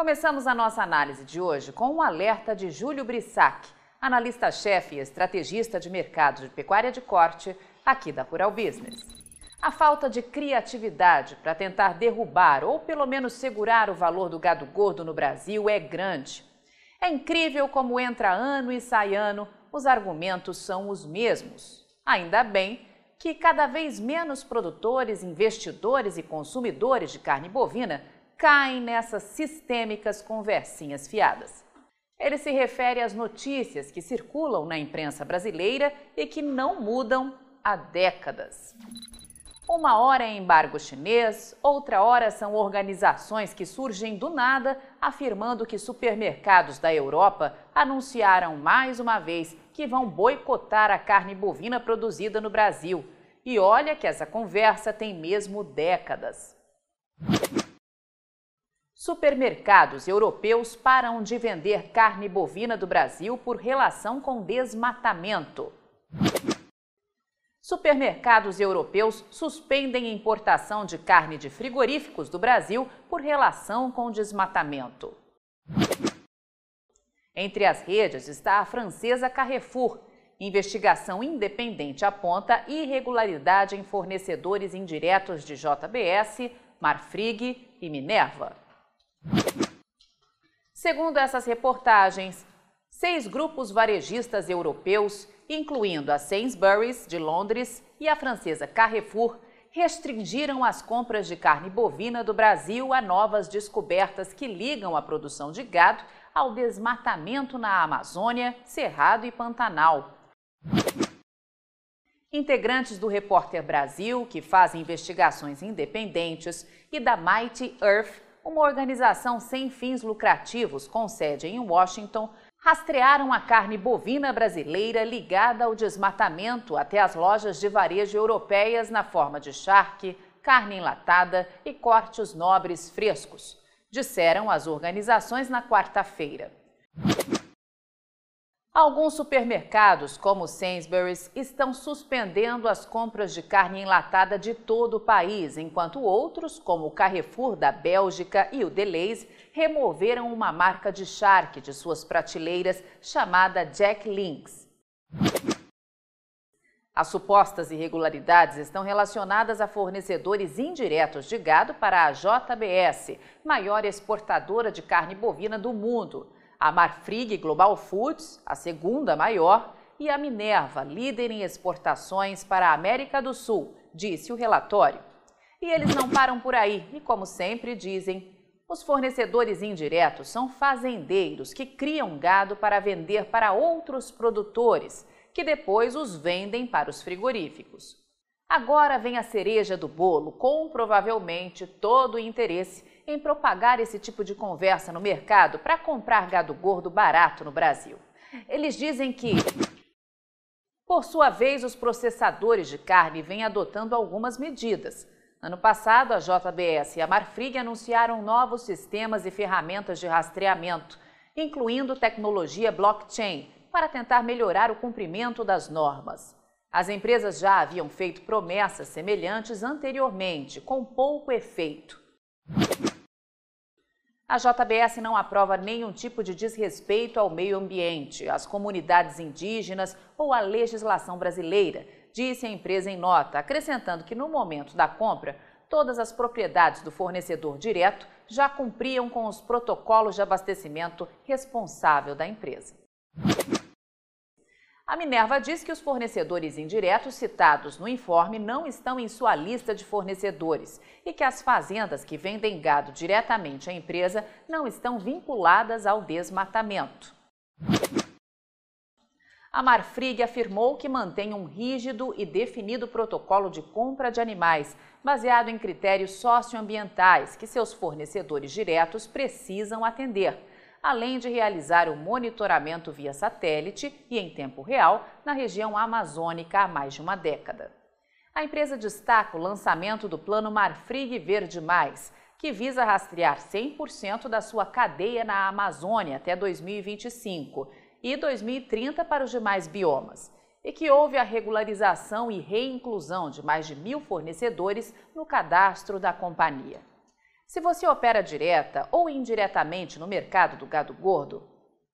Começamos a nossa análise de hoje com um alerta de Júlio Brissac, analista-chefe e estrategista de mercado de pecuária de corte aqui da Rural Business. A falta de criatividade para tentar derrubar ou pelo menos segurar o valor do gado gordo no Brasil é grande. É incrível como entra ano e sai ano, os argumentos são os mesmos. Ainda bem que cada vez menos produtores, investidores e consumidores de carne bovina caem nessas sistêmicas conversinhas fiadas. Ele se refere às notícias que circulam na imprensa brasileira e que não mudam há décadas. Uma hora é embargo chinês, outra hora são organizações que surgem do nada afirmando que supermercados da Europa anunciaram mais uma vez que vão boicotar a carne bovina produzida no Brasil. E olha que essa conversa tem mesmo décadas. Supermercados europeus param de vender carne bovina do Brasil por relação com desmatamento. Supermercados europeus suspendem importação de carne de frigoríficos do Brasil por relação com desmatamento. Entre as redes está a francesa Carrefour. Investigação independente aponta irregularidade em fornecedores indiretos de JBS, Marfrig e Minerva. Segundo essas reportagens, seis grupos varejistas europeus, incluindo a Sainsbury's de Londres e a francesa Carrefour, restringiram as compras de carne bovina do Brasil a novas descobertas que ligam a produção de gado ao desmatamento na Amazônia, Cerrado e Pantanal. Integrantes do Repórter Brasil, que fazem investigações independentes, e da Mighty Earth, uma organização sem fins lucrativos com sede em Washington, rastrearam a carne bovina brasileira ligada ao desmatamento até as lojas de varejo europeias na forma de charque, carne enlatada e cortes nobres frescos, disseram as organizações na quarta-feira. Alguns supermercados, como Sainsbury's, estão suspendendo as compras de carne enlatada de todo o país, enquanto outros, como o Carrefour da Bélgica e o Deleuze, removeram uma marca de charque de suas prateleiras chamada Jack Links. As supostas irregularidades estão relacionadas a fornecedores indiretos de gado para a JBS, maior exportadora de carne bovina do mundo a Marfrig Global Foods, a segunda maior, e a Minerva, líder em exportações para a América do Sul, disse o relatório. E eles não param por aí, e como sempre dizem, os fornecedores indiretos são fazendeiros que criam gado para vender para outros produtores, que depois os vendem para os frigoríficos. Agora vem a cereja do bolo, com provavelmente todo o interesse em propagar esse tipo de conversa no mercado para comprar gado gordo barato no Brasil. Eles dizem que, por sua vez, os processadores de carne vêm adotando algumas medidas. Ano passado, a JBS e a Marfrig anunciaram novos sistemas e ferramentas de rastreamento, incluindo tecnologia blockchain, para tentar melhorar o cumprimento das normas. As empresas já haviam feito promessas semelhantes anteriormente, com pouco efeito. A JBS não aprova nenhum tipo de desrespeito ao meio ambiente, às comunidades indígenas ou à legislação brasileira, disse a empresa em nota, acrescentando que no momento da compra, todas as propriedades do fornecedor direto já cumpriam com os protocolos de abastecimento responsável da empresa. A Minerva diz que os fornecedores indiretos citados no informe não estão em sua lista de fornecedores e que as fazendas que vendem gado diretamente à empresa não estão vinculadas ao desmatamento. A Marfrig afirmou que mantém um rígido e definido protocolo de compra de animais, baseado em critérios socioambientais que seus fornecedores diretos precisam atender além de realizar o monitoramento via satélite e em tempo real na região amazônica há mais de uma década. A empresa destaca o lançamento do Plano Marfrig Verde Mais, que visa rastrear 100% da sua cadeia na Amazônia até 2025 e 2030 para os demais biomas, e que houve a regularização e reinclusão de mais de mil fornecedores no cadastro da companhia. Se você opera direta ou indiretamente no mercado do gado gordo,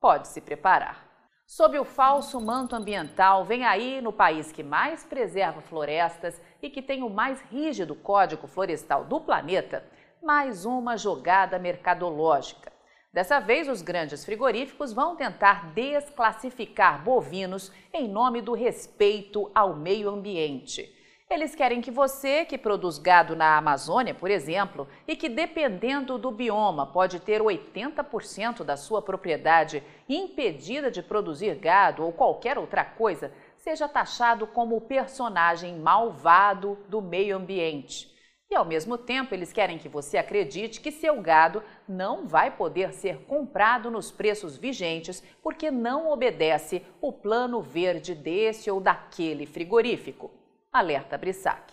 pode se preparar. Sob o falso manto ambiental, vem aí no país que mais preserva florestas e que tem o mais rígido código florestal do planeta, mais uma jogada mercadológica. Dessa vez, os grandes frigoríficos vão tentar desclassificar bovinos em nome do respeito ao meio ambiente. Eles querem que você, que produz gado na Amazônia, por exemplo, e que dependendo do bioma pode ter 80% da sua propriedade impedida de produzir gado ou qualquer outra coisa, seja taxado como o personagem malvado do meio ambiente. E ao mesmo tempo, eles querem que você acredite que seu gado não vai poder ser comprado nos preços vigentes porque não obedece o plano verde desse ou daquele frigorífico alerta Brissac.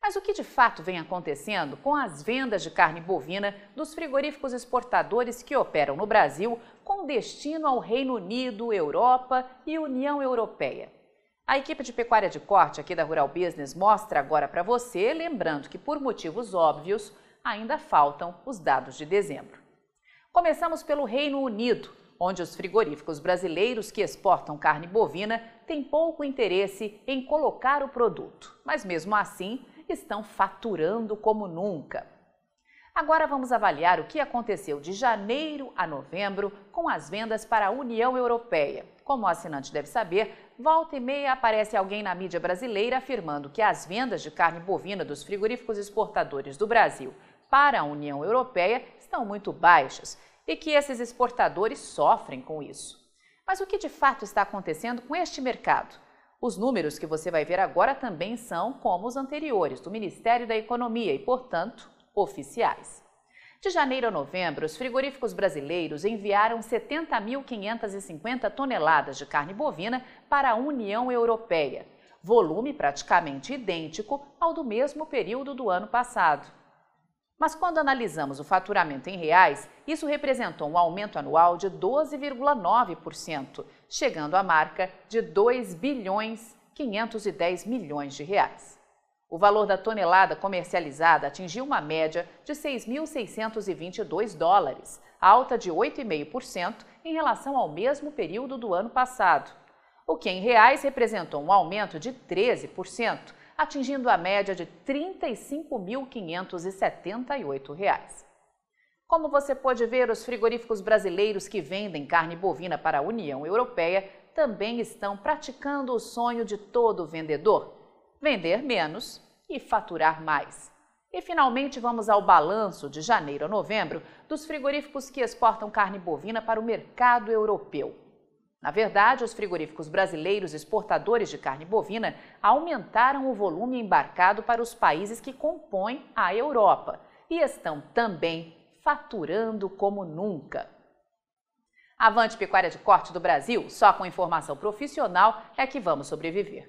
Mas o que de fato vem acontecendo com as vendas de carne bovina dos frigoríficos exportadores que operam no Brasil com destino ao Reino Unido, Europa e União Europeia? A equipe de pecuária de corte aqui da Rural Business mostra agora para você, lembrando que por motivos óbvios ainda faltam os dados de dezembro. Começamos pelo Reino Unido, onde os frigoríficos brasileiros que exportam carne bovina têm pouco interesse em colocar o produto, mas mesmo assim estão faturando como nunca. Agora vamos avaliar o que aconteceu de janeiro a novembro com as vendas para a União Europeia. Como o assinante deve saber, volta e meia aparece alguém na mídia brasileira afirmando que as vendas de carne bovina dos frigoríficos exportadores do Brasil para a União Europeia estão muito baixas e que esses exportadores sofrem com isso. Mas o que de fato está acontecendo com este mercado? Os números que você vai ver agora também são como os anteriores, do Ministério da Economia e, portanto, oficiais. De janeiro a novembro, os frigoríficos brasileiros enviaram 70.550 toneladas de carne bovina para a União Europeia, volume praticamente idêntico ao do mesmo período do ano passado. Mas quando analisamos o faturamento em reais, isso representou um aumento anual de 12,9%, chegando à marca de 2 bilhões 510 milhões de reais. O valor da tonelada comercializada atingiu uma média de 6.622 dólares, alta de 8,5% em relação ao mesmo período do ano passado, o que em reais representou um aumento de 13%, atingindo a média de R$ 35.578. Como você pode ver, os frigoríficos brasileiros que vendem carne bovina para a União Europeia também estão praticando o sonho de todo vendedor: vender menos e faturar mais. E finalmente vamos ao balanço de janeiro a novembro dos frigoríficos que exportam carne bovina para o mercado europeu. Na verdade, os frigoríficos brasileiros exportadores de carne bovina aumentaram o volume embarcado para os países que compõem a Europa e estão também faturando como nunca. Avante Pecuária de Corte do Brasil, só com informação profissional é que vamos sobreviver.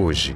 hoje.